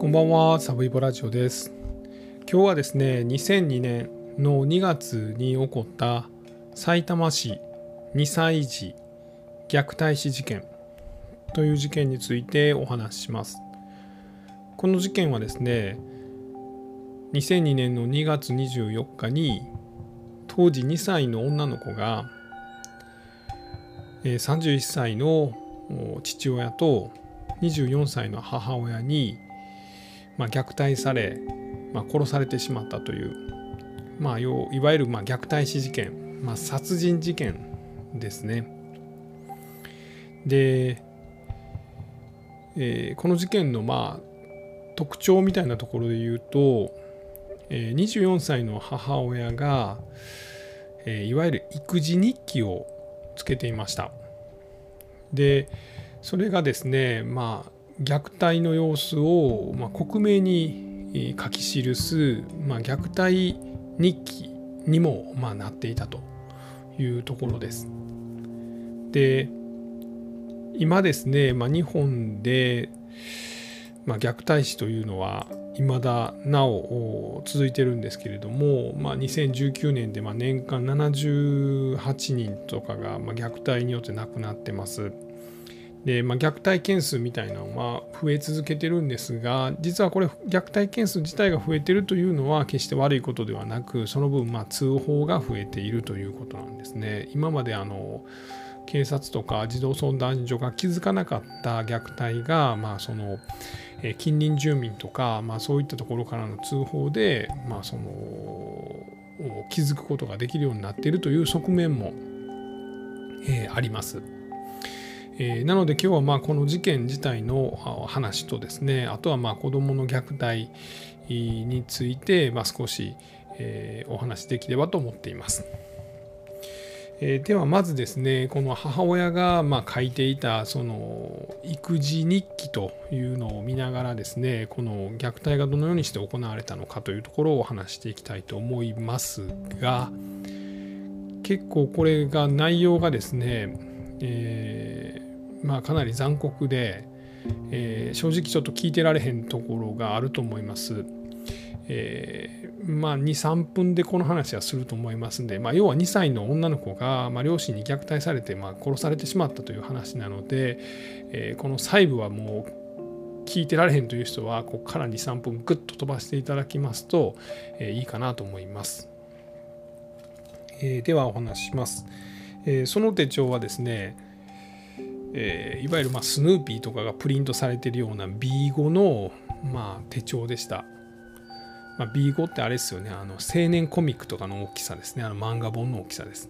こんばんは、サブイボラジオです。今日はですね、2002年の2月に起こった埼玉市2歳児虐待死事件という事件についてお話しします。この事件はですね、2002年の2月24日に当時2歳の女の子が31歳の父親と24歳の母親に、まあ、虐待され、まあ、殺されてしまったという、まあ、要いわゆるま虐待死事件、まあ、殺人事件ですね。で、えーこの事件のまあ特徴みたいなところで言うと、えー24歳の母親が、えーいわゆる育児日記をつけていました。でそれがですねまあ虐待の様子を、まあ、克明に書き記す、まあ、虐待日記にも、まあ、なっていたというところです。で今ですね、まあ、日本で、まあ、虐待死というのは未だなお続いてるんですけれども、まあ、2019年でまあ年間78人とかがまあ虐待によって亡くなってます。で、まあ、虐待件数みたいなのは増え続けてるんですが実はこれ虐待件数自体が増えてるというのは決して悪いことではなくその分まあ通報が増えているということなんですね。今まであの警察とか児童相談所が気づかなかった虐待が、まあ、その近隣住民とか、まあ、そういったところからの通報で、まあ、その気づくことができるようになっているという側面も、えーあります。えーなので今日はまあこの事件自体の話とですねあとはまあ子どもの虐待について、まあ、少し、えーお話しできればと思っています。えーではまずですねこの母親がま書いていたその育児日記というのを見ながらですねこの虐待がどのようにして行われたのかというところをお話していきたいと思いますが結構これが内容がですね、えーまあ、かなり残酷で、えー正直ちょっと聞いてられへんところがあると思います。えーまあ、23分でこの話はすると思いますんで、まあ、要は2歳の女の子が、まあ、両親に虐待されて、まあ、殺されてしまったという話なので、えーこの細部はもう聞いてられへんという人はここから23分グッと飛ばしていただきますと、えーいいかなと思います。えーではお話しします。えーその手帳はですね、えーいわゆるまスヌーピーとかがプリントされてるような B5 のま手帳でした。まあ、B5 ってあれですよね。あの青年コミックとかの大きさですね。あの漫画本の大きさです。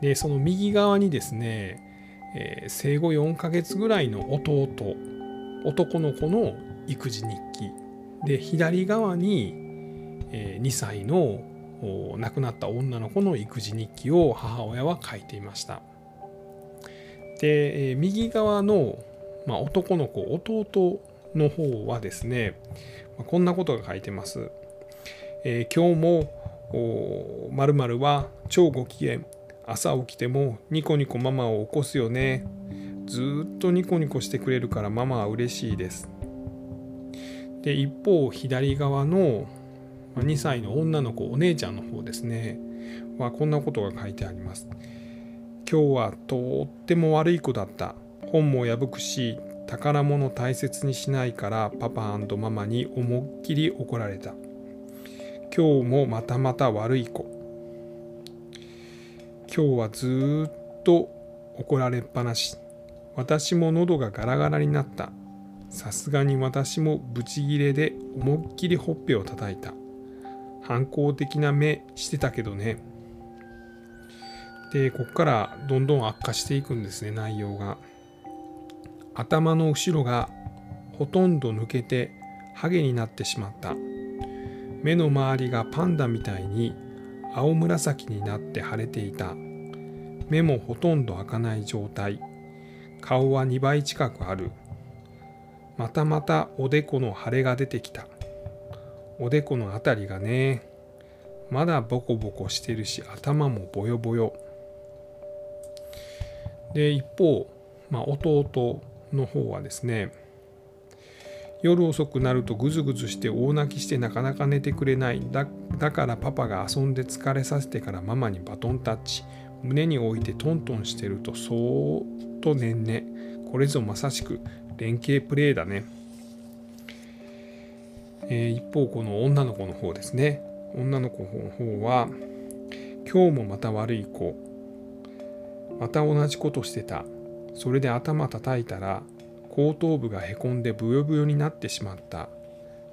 でその右側にですね、えー生後4ヶ月ぐらいの弟男の子の育児日記。で左側に、え2歳の亡くなった女の子の育児日記を母親は書いていました。で、え右側の、まあ、男の子弟の方はですねまこんなことが書いてます。えー今日もまるは超ご機嫌。朝起きてもニコニコママを起こすよね。ずっとニコニコしてくれるからママは嬉しいです。で一方左側の2歳の女の子お姉ちゃんの方ですねはこんなことが書いてあります。今日はとっても悪い子だった。本も破くし宝物大切にしないからパパママに思いっきり怒られた。今日もまたまた悪い子。今日はずっと怒られっぱなし。私も喉がガラガラになった。さすがに私もブチギレで思いっきりほっぺを叩いた。反抗的な目してたけどね。でここからどんどん悪化していくんですね内容が。頭の後ろがほとんど抜けてハゲになってしまった。目の周りがパンダみたいに青紫になって腫れていた。目もほとんど開かない状態。顔は2倍近くある。またまたおでこの腫れが出てきた。おでこのあたりがねまだボコボコしてるし頭もボヨボヨ。で一方、まあ、弟の方はですね夜遅くなるとぐずぐずして大泣きしてなかなか寝てくれない。だだからパパが遊んで疲れさせてからママにバトンタッチ。胸に置いてトントンしてるとそーっとねんね。これぞまさしく連携プレーだね、えー、一方この女の子の方ですね。女の子の方は今日もまた悪い子。また同じことしてた。それで頭叩いたら後頭部がへこんでブヨブヨになってしまった。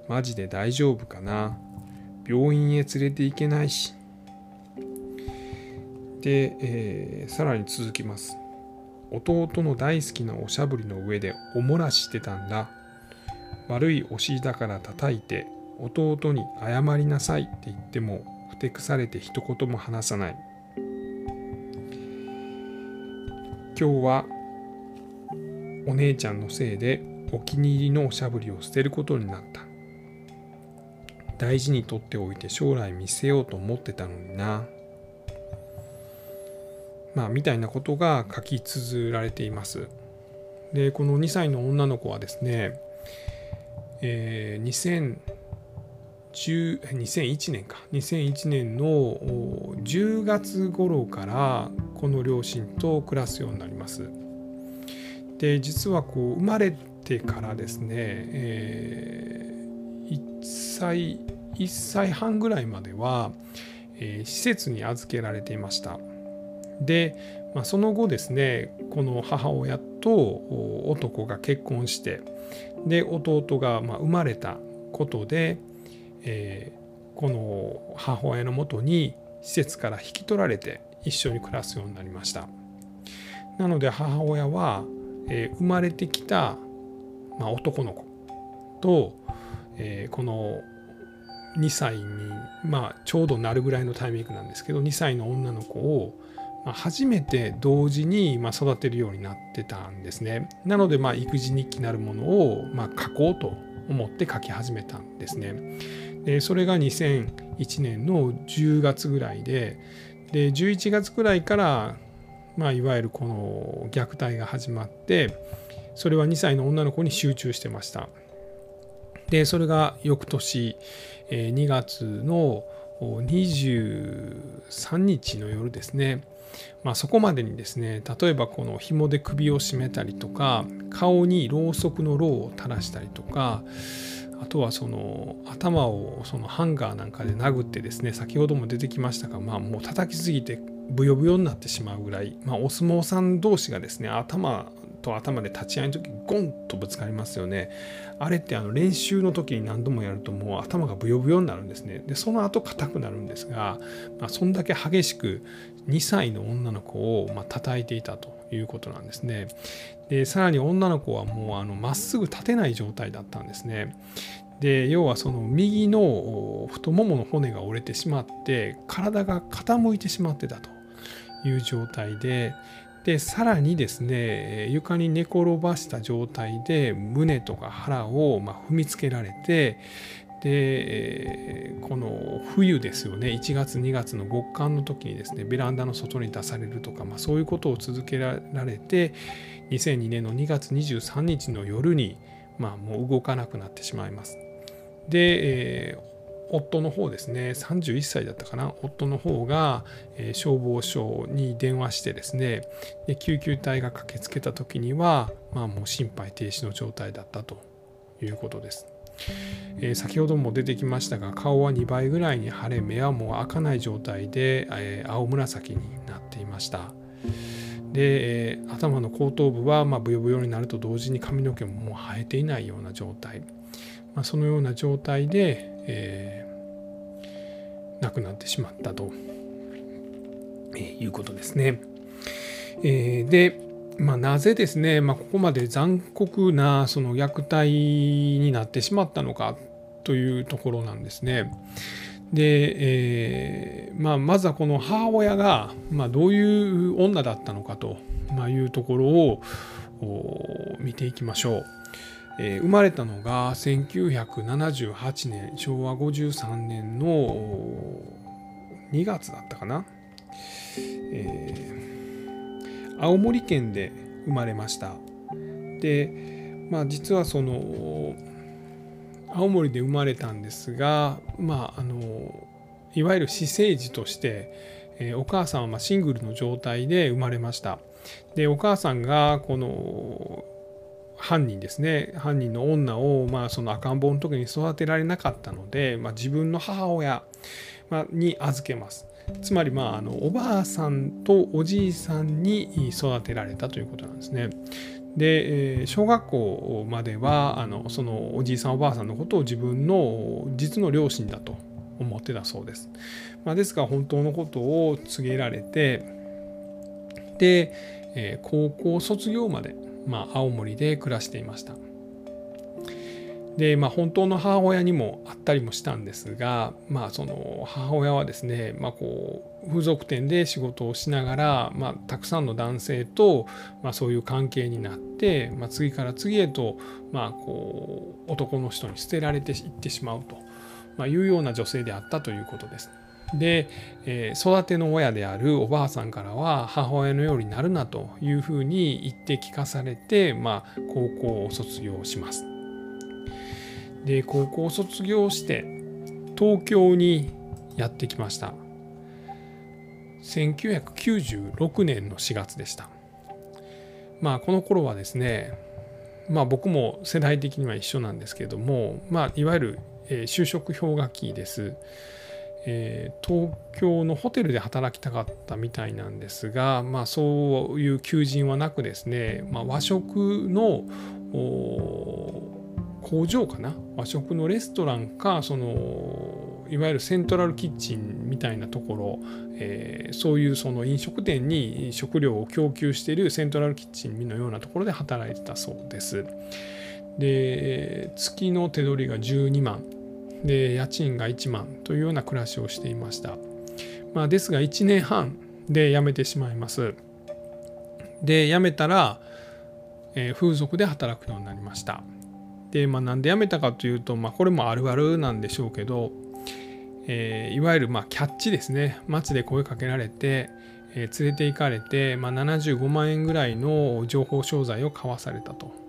マジで大丈夫かな。病院へ連れて行けないし。で、えー、さらに続きます。弟の大好きなおしゃぶりの上でおもらししてたんだ。悪いお尻だから叩いて弟に謝りなさいって言ってもふてくされて一言も話さない。今日はお姉ちゃんのせいでお気に入りのおしゃぶりを捨てることになった。大事にとっておいて将来見せようと思ってたのにな。まあみたいなことが書き綴られています。でこの2歳の女の子はですね、えー、2001年か。2001年の10月頃からこの両親と暮らすようになります。で実はこう生まれてからですね、えー、1歳1歳半ぐらいまでは、えー、施設に預けられていました。で、まあ、その後ですねこの母親と男が結婚してで弟がま生まれたことで、えー、この母親のもとに施設から引き取られて一緒に暮らすようになりましたなので母親はえー、生まれてきた、まあ、男の子と、えー、この2歳に、まあ、ちょうどなるぐらいのタイミングなんですけど2歳の女の子を、まあ、初めて同時に、まあ、育てるようになってたんですね。なので、まあ、育児日記なるものを、まあ、書こうと思って書き始めたんですね。でそれが2001年の10月ぐらいでで11月ぐらいからまあ、いわゆるこの虐待が始まってそれは2歳の女の子に集中してました。でそれが翌年2月の23日の夜ですね、まあ、そこまでにですね例えばこの紐で首を絞めたりとか顔にろうそくのろうを垂らしたりとかあとはその頭をそのハンガーなんかで殴ってですね先ほども出てきましたが、まあ、もう叩きすぎてブヨブヨになってしまうぐらい、まあ、お相撲さん同士がですね頭と頭で立ち合いの時ゴンとぶつかりますよね。あれってあの練習の時に何度もやるともう頭がブヨブヨになるんですね。でその後硬くなるんですが、まあ、そんだけ激しく2歳の女の子をまあ叩いていたということなんですね。でさらに女の子はもうまっすぐ立てない状態だったんですね。で要はその右の太ももの骨が折れてしまって体が傾いてしまってたという状態ででさらにですね床に寝転ばした状態で胸とか腹をま踏みつけられてでこの冬ですよね1月2月の極寒の時にですねベランダの外に出されるとか、まあ、そういうことを続けられて2002年の2月23日の夜に、まあ、もう動かなくなってしまいます。で、夫の方ですね31歳だったかな夫の方が、えー、消防署に電話してですねで救急隊が駆けつけた時には、まあ、もう心肺停止の状態だったということです。えー、先ほども出てきましたが顔は2倍ぐらいに腫れ目はもう開かない状態で、えー、青紫になっていましたで、えー、頭の後頭部はまあブヨブヨになると同時に髪の毛ももう生えていないような状態まあ、そのような状態で、えー、亡くなってしまったと、えー、いうことですね。えー、で、まあ、なぜですね、まあ、ここまで残酷なその虐待になってしまったのかというところなんですね。で、えーまあ、まずはこの母親が、まあ、どういう女だったのかとまいうところを見ていきましょう。えー、生まれたのが1978年昭和53年の2月だったかな、えー、青森県で生まれました。でまあ実はその青森で生まれたんですがまああのいわゆる私生児として、えー、お母さんはまシングルの状態で生まれました。でお母さんがこの犯人ですね犯人の女を、まあ、その赤ん坊の時に育てられなかったので、まあ、自分の母親に預けますつまり、まあ、あのおばあさんとおじいさんに育てられたということなんですね。で小学校まではあのそのおじいさんおばあさんのことを自分の実の両親だと思ってたそうです。まあ、ですが本当のことを告げられてで、高校卒業までまあ、青森で暮らしていました。でまあ、本当の母親にもあったりもしたんですが、まあ、その母親はですね、まあ、こう風俗店で仕事をしながら、まあ、たくさんの男性と、まあ、そういう関係になって、まあ、次から次へと、まあ、こう男の人に捨てられていってしまうと、まあ、いうような女性であったということです。で、えー、育ての親であるおばあさんからは母親のようになるなというふうに言って聞かされて、まあ、高校を卒業します。で高校を卒業して東京にやってきました。1996年の4月でした。まあこの頃はですねまあ僕も世代的には一緒なんですけれどもまあいわゆる、就職氷河期です。えー、東京のホテルで働きたかったみたいなんですが、まあ、そういう求人はなくですね、まあ、和食の工場かな？和食のレストランかそのいわゆるセントラルキッチンみたいなところ、えー、そういうその飲食店に食料を供給しているセントラルキッチンのようなところで働いてたそうです。で月の手取りが12万で家賃が1万というような暮らしをしていました、まあ、ですが1年半で辞めてしまいます。で辞めたら、えー、風俗で働くようになりました。で、まあ、なんで辞めたかというと、まあ、これもあるあるなんでしょうけど、えー、いわゆるまあキャッチですね。街で声かけられて、えー、連れて行かれて、まあ、75万円ぐらいの情報商材を買わされたと。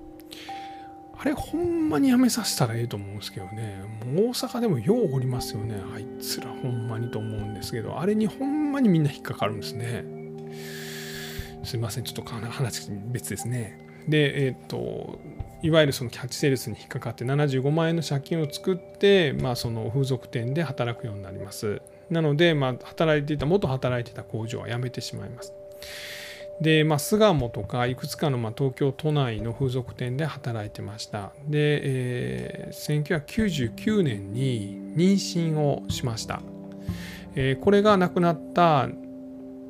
あれほんまにやめさせたらええと思うんですけどね。もう大阪でもようおりますよね。あいつらほんまにと思うんですけど。あれにほんまにみんな引っかかるんですね。すいません。ちょっと話別ですね。でえっ、といわゆるそのキャッチセールスに引っかかって75万円の借金を作って、まあ、その風俗店で働くようになります。なので、まあ、働いていた元働いていた工場は辞めてしまいます。で、まあ、巣鴨とかいくつかのまあ東京都内の風俗店で働いてました。で、えー、1999年に妊娠をしました。えー、これが亡くなった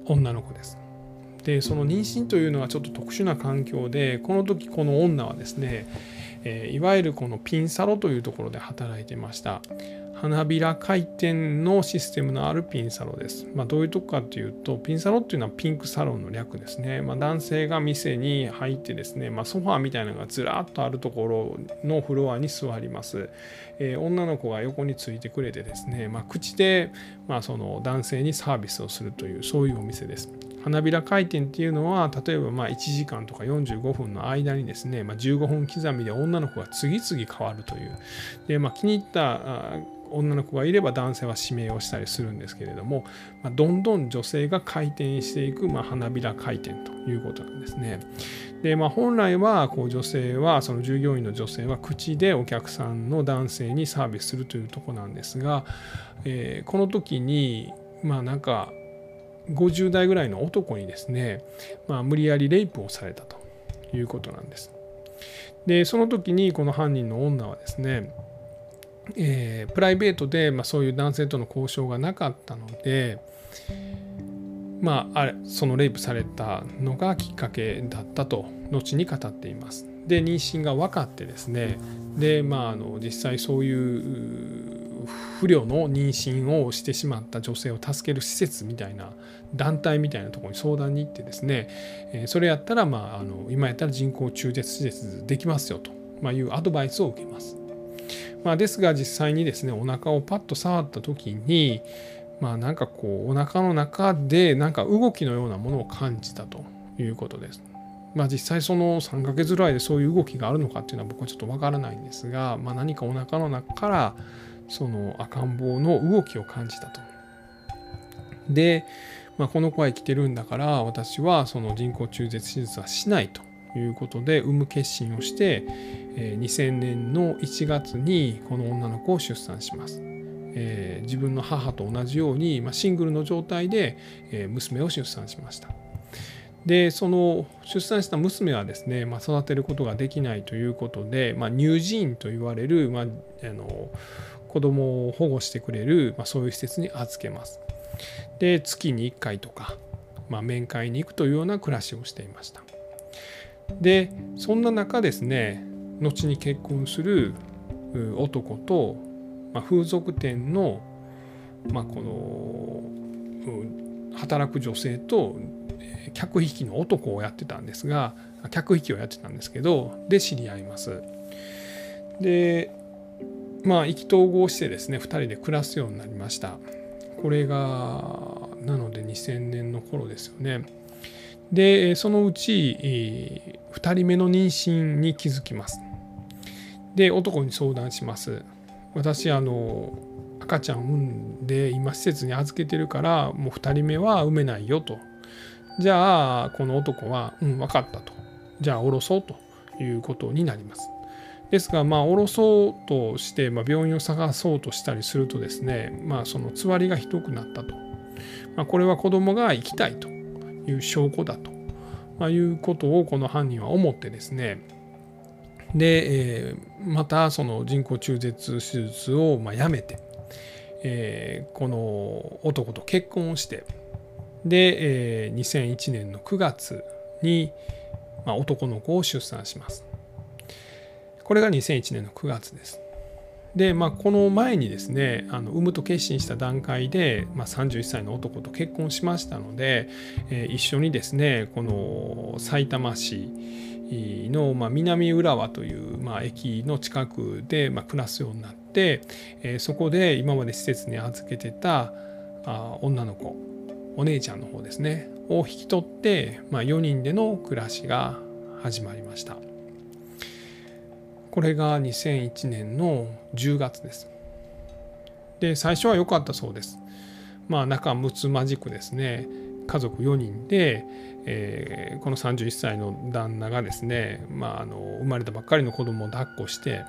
女の子です。で、その妊娠というのはちょっと特殊な環境で、この時この女はですね、えー、いわゆるこのピンサロというところで働いてました。花びら回転のシステムのあるピンサロです。まあ、どういうとこかというと、ピンサロっていうのはピンクサロンの略ですね。まあ、男性が店に入ってですね、まあ、ソファーみたいなのがずらっとあるところのフロアに座ります。えー、女の子が横についてくれてですね、ま、口で、まあ、その男性にサービスをするという、そういうお店です。花びら回転っていうのは例えばまあ1時間とか45分の間にですね、まあ、15分刻みで女の子が次々変わるというで、まあ、気に入った女の子がいれば男性は指名をしたりするんですけれども、ま、どんどん女性が回転していく、ま、花びら回転ということなんですね。でまあ、本来はこう女性はその従業員の女性は口でお客さんの男性にサービスするというとこなんですが、えー、この時にまあなんか50代ぐらいの男にですね、まあ、無理やりレイプをされたということなんです。でその時にこの犯人の女はですねえー、プライベートで、まあ、そういう男性との交渉がなかったので、まあ、あれそのレイプされたのがきっかけだったと後に語っています。で妊娠が分かってですねで、まあ、あの実際そういう不慮の妊娠をしてしまった女性を助ける施設みたいな団体みたいなところに相談に行ってですね、えそれやったら、まあ、あの今やったら人工中絶施設できますよと、ま、いうアドバイスを受けます。まあ、ですが実際にですねお腹をパッと触った時にまあなんかこうお腹の中でなんか動きのようなものを感じたということです。まあ、実際その3ヶ月ぐらいでそういう動きがあるのかっていうのは僕はちょっとわからないんですが、まあ、何かお腹の中からその赤ん坊の動きを感じたと。で、まあ、この子は生きてるんだから私はその人工中絶手術はしないということで産む決心をして、え2000年の1月にこの女の子を出産します。えー、自分の母と同じように、まあ、シングルの状態で、えー、娘を出産しました。でその出産した娘はですね、まあ、育てることができないということで、まあ、乳児院と言われる、まあ、あの子供を保護してくれる、まあ、そういう施設に預けます。で月に1回とか、まあ、面会に行くというような暮らしをしていました。でそんな中ですね後に結婚する男と、まあ、風俗店の、まあ、この働く女性と客引きの男をやってたんですが客引きをやってたんですけどで知り合います。でまあ意気投合してですね2人で暮らすようになりました。これがなので2000年の頃ですよね。でそのうち2人目の妊娠に気づきます。で男に相談します。私あの赤ちゃん産んで今施設に預けてるからもう2人目は産めないよと。じゃあこの男はうん分かったと。じゃあ降ろそうということになります。ですがまあ降ろそうとして、まあ、病院を探そうとしたりするとですねまあそのつわりがひどくなったと、まあ、これは子供が生きたいと。いう証拠だと、まあ、いうことをこの犯人は思ってですねで、えー、またその人工中絶手術をまあやめて、えー、この男と結婚をしてで、えー、2001年の9月に、まあ、男の子を出産します。これが2001年の9月です。で、まあ、この前にですねあの産むと決心した段階で、まあ、31歳の男と結婚しましたので、えー、一緒にですねこのさいたま市の、まあ、南浦和という、まあ、駅の近くで、まあ、暮らすようになって、えー、そこで今まで施設に預けてたあ女の子お姉ちゃんの方ですねを引き取って、まあ、4人での暮らしが始まりました。これが2001年の10月ですで最初は良かったそうですまあ仲睦まじくですね家族4人で、えー、この31歳の旦那がですね、まあ、あの生まれたばっかりの子供を抱っこして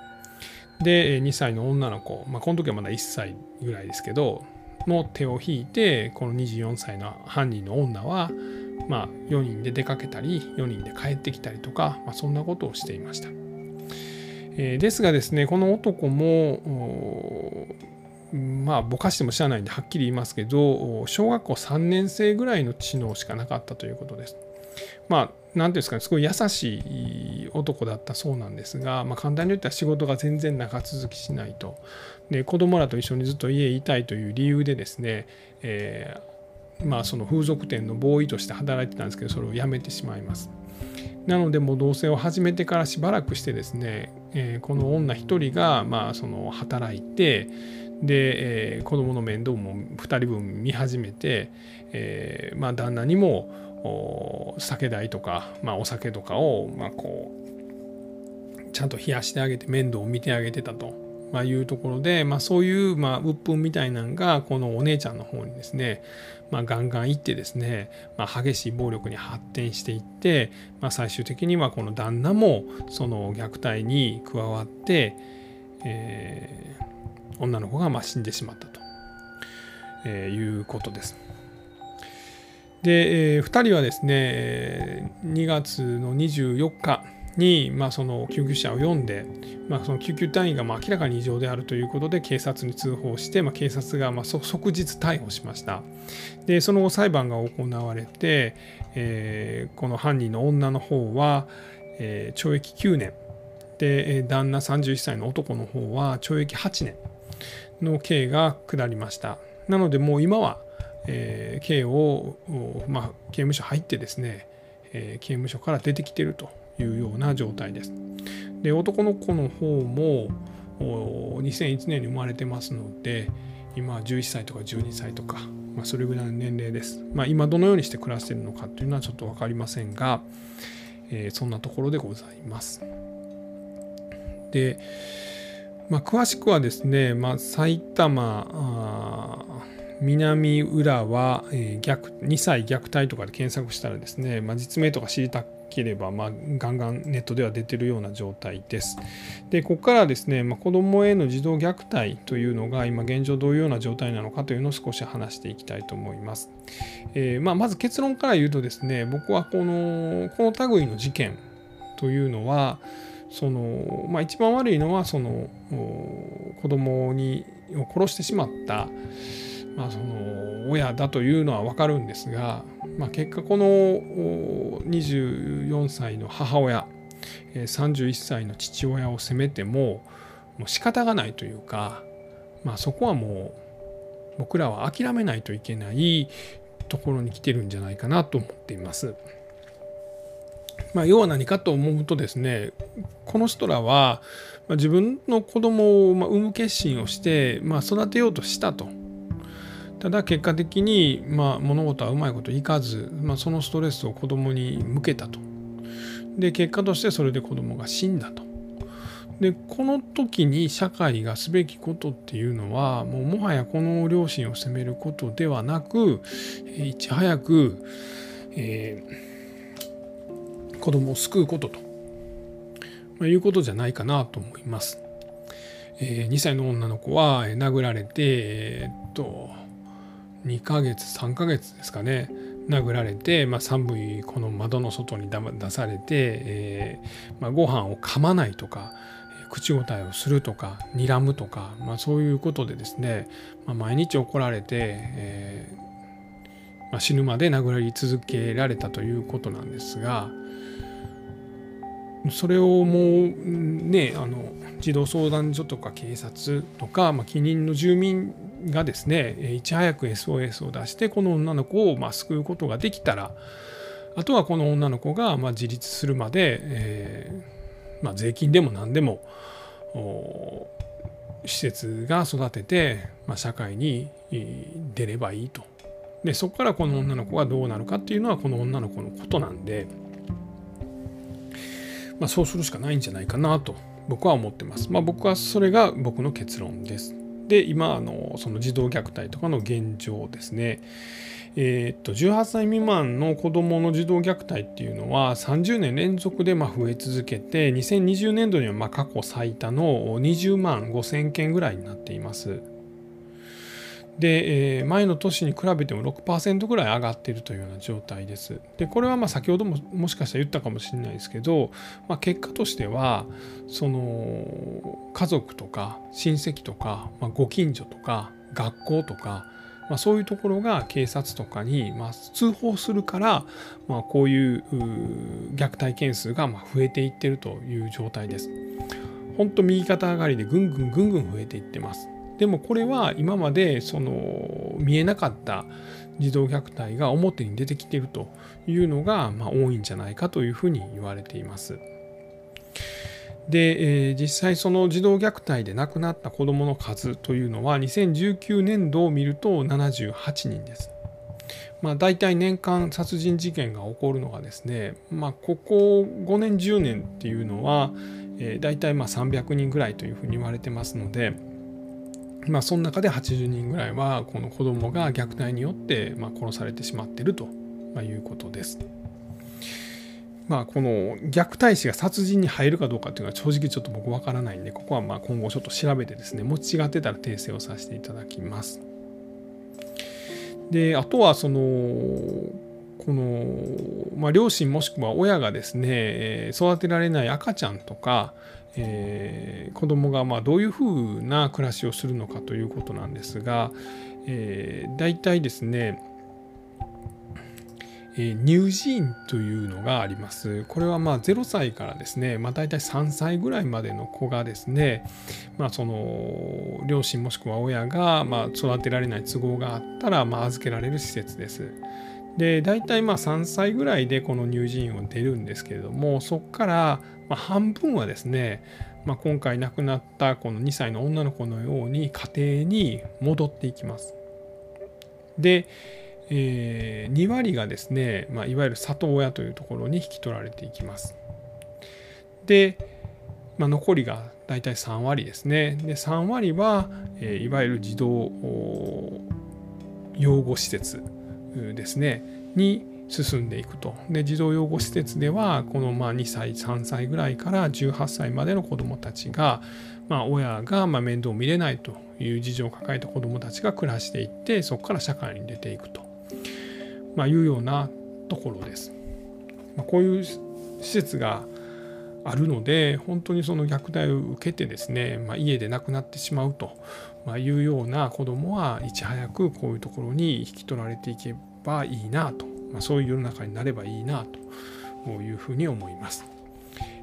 で2歳の女の子、まあ、この時はまだ1歳ぐらいですけどの手を引いてこの24歳の犯人の女は、まあ、4人で出かけたり4人で帰ってきたりとか、まあ、そんなことをしていました。え、ですがですねこの男もまあぼかしても知らないんではっきり言いますけど小学校3年生ぐらいの知能しかなかったということです。まあ何ていうんですかねすごい優しい男だったそうなんですが、まあ、簡単に言ったら仕事が全然長続きしないとで子供らと一緒にずっと家にいたいという理由でですね、えー、まあその風俗店のボーイとして働いてたんですけどそれを辞めてしまいますなのでもう同棲を始めてからしばらくしてですね、えー、この女一人がまあその働いてで、えー、子供の面倒も2人分見始めて、えー、まあ旦那にも酒代とか、まあ、お酒とかを、まあ、こうちゃんと冷やしてあげて面倒を見てあげてたと。まあ、いうところで、まあ、そういう、まあ、鬱憤みたいなのがこのお姉ちゃんの方にですね、まあ、ガンガンいってですね、まあ、激しい暴力に発展していって、まあ、最終的にはこの旦那もその虐待に加わって、えー、女の子がまあ死んでしまったと、えー、いうことです。で、えー、2人はですね2月の24日に、まあ、その救急車を呼んで、まあ、その救急隊員がまあ明らかに異常であるということで警察に通報して、まあ、警察がまあ即日逮捕しました。でその後裁判が行われて、えー、この犯人の女の方は、えー、懲役9年。で旦那31歳の男の方は懲役8年の刑が下りました。なのでもう今は、えー、刑を、まあ、刑務所入ってですね、えー、刑務所から出てきてると。いうような状態です。で男の子の方も2001年に生まれてますので今11歳とか12歳とか、まあ、それぐらいの年齢です。まあ、今どのようにして暮らしているのかというのはちょっと分かりませんが、えー、そんなところでございます。で、まあ、詳しくはですね、まあ、埼玉南浦和、えー、虐2歳虐待とかで検索したらですね、まあ、実名とか知りたければ、まあ、ガンガンネットでは出てるような状態です。でここからですね、まあ、子どもへの児童虐待というのが今現状どういうような状態なのかというのを少し話していきたいと思います。えー、まあ、まず結論から言うとですね僕はこのこの類の事件というのはその、まあ、一番悪いのはその子供にを殺してしまったまあ、その親だというのは分かるんですが、まあ、結果この24歳の母親31歳の父親を責めてももう仕方がないというか、まあ、そこはもう僕らは諦めないといけないところに来てるんじゃないかなと思っています。まあ、要は何かと思うとですねこの人らは自分の子供を産む決心をして、まあ、育てようとしたと。ただ結果的に、まあ、物事はうまいこといかず、まあ、そのストレスを子供に向けたと。で結果としてそれで子供が死んだと。でこの時に社会がすべきことっていうのはもうもはやこの両親を責めることではなくいち早く、えー、子供を救うことと、まあ、いうことじゃないかなと思います。えー、2歳の女の子は殴られて、えー、っと2ヶ月3ヶ月ですかね殴られて、まあ、寒いこの窓の外に出されて、えーまあ、ご飯を噛まないとか口答えをするとか睨むとか、まあ、そういうことでですね、まあ、毎日怒られて、えーまあ、死ぬまで殴り続けられたということなんですがそれをもうねあの児童相談所とか警察とか、まあ、近隣の住民がですねいち早く SOS を出してこの女の子をま救うことができたらあとはこの女の子がま自立するまで、えー、まあ、税金でも何でも施設が育てて、まあ、社会に出ればいいと。でそこからこの女の子がどうなるかっていうのはこの女の子のことなんで、まあ、そうするしかないんじゃないかなと僕は思ってます。まあ、僕はそれが僕の結論です。で今あのその児童虐待とかの現状ですね。えー、っと18歳未満の子どもの児童虐待っていうのは30年連続でま増え続けて2020年度にはま過去最多の20万5000件ぐらいになっています。で、え、前の年に比べても6%ぐらい上がっているというような状態です。でこれはま先ほどももしかしたら言ったかもしれないですけど、まあ、結果としてはその家族とか親戚とか、まあ、ご近所とか学校とか、まあ、そういうところが警察とかにま通報するから、まあ、こういう虐待件数がま増えていってるという状態です。本当右肩上がりでぐんぐんぐんぐん増えていってます。でもこれは今までその見えなかった児童虐待が表に出てきているというのが、ま、多いんじゃないかというふうに言われています。で、え、実際その児童虐待で亡くなった子どもの数というのは2019年度を見ると78人です。まあ、大体年間殺人事件が起こるのがですね、まあ、ここ5年10年っていうのは、えー、大体まあ300人ぐらいというふうに言われてますので、まあ、その中で80人ぐらいはこの子どもが虐待によってま殺されてしまっているということです。まあ、この虐待死が殺人に入るかどうかっていうのは正直ちょっと僕わからないんでここはまあ今後ちょっと調べてですねもし違ってたら訂正をさせていただきます。であとはそのこの、まあ、両親もしくは親がですね育てられない赤ちゃんとか、えー、子供がまあどういうふうな暮らしをするのかということなんですが、えー、大体ですねえ乳児院というのがあります。これはまあ0歳からですね、まあ、大体3歳ぐらいまでの子がですね、まあ、その両親もしくは親がまあ育てられない都合があったらまあ預けられる施設です。で大体まあ3歳ぐらいでこの乳児院を出るんですけれどもそこからま半分はですね、まあ、今回亡くなったこの2歳の女の子のように家庭に戻っていきます。で、えー、2割がですね、まあ、いわゆる里親というところに引き取られていきます。で、まあ、残りが大体3割ですね。で3割は、えー、いわゆる児童養護施設ですねに進んでいくと。で児童養護施設ではこのまあ2歳3歳ぐらいから18歳までの子どもたちが、まあ、親がま面倒を見れないという事情を抱えた子どもたちが暮らしていってそこから社会に出ていくと、まあ、いうようなところです。まあ、こういう施設があるので本当にその虐待を受けてですね、まあ、家で亡くなってしまうというような子どもはいち早くこういうところに引き取られていけばいいなとまあ、そういう世の中になればいいなというふうに思います。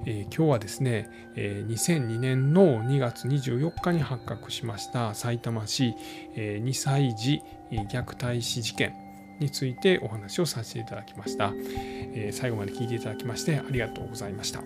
えー、今日はですね、えー、2002年の2月24日に発覚しましたさいたま市、えー、2歳児虐待死事件についてお話をさせていただきました、えー、最後まで聞いていただきましてありがとうございました。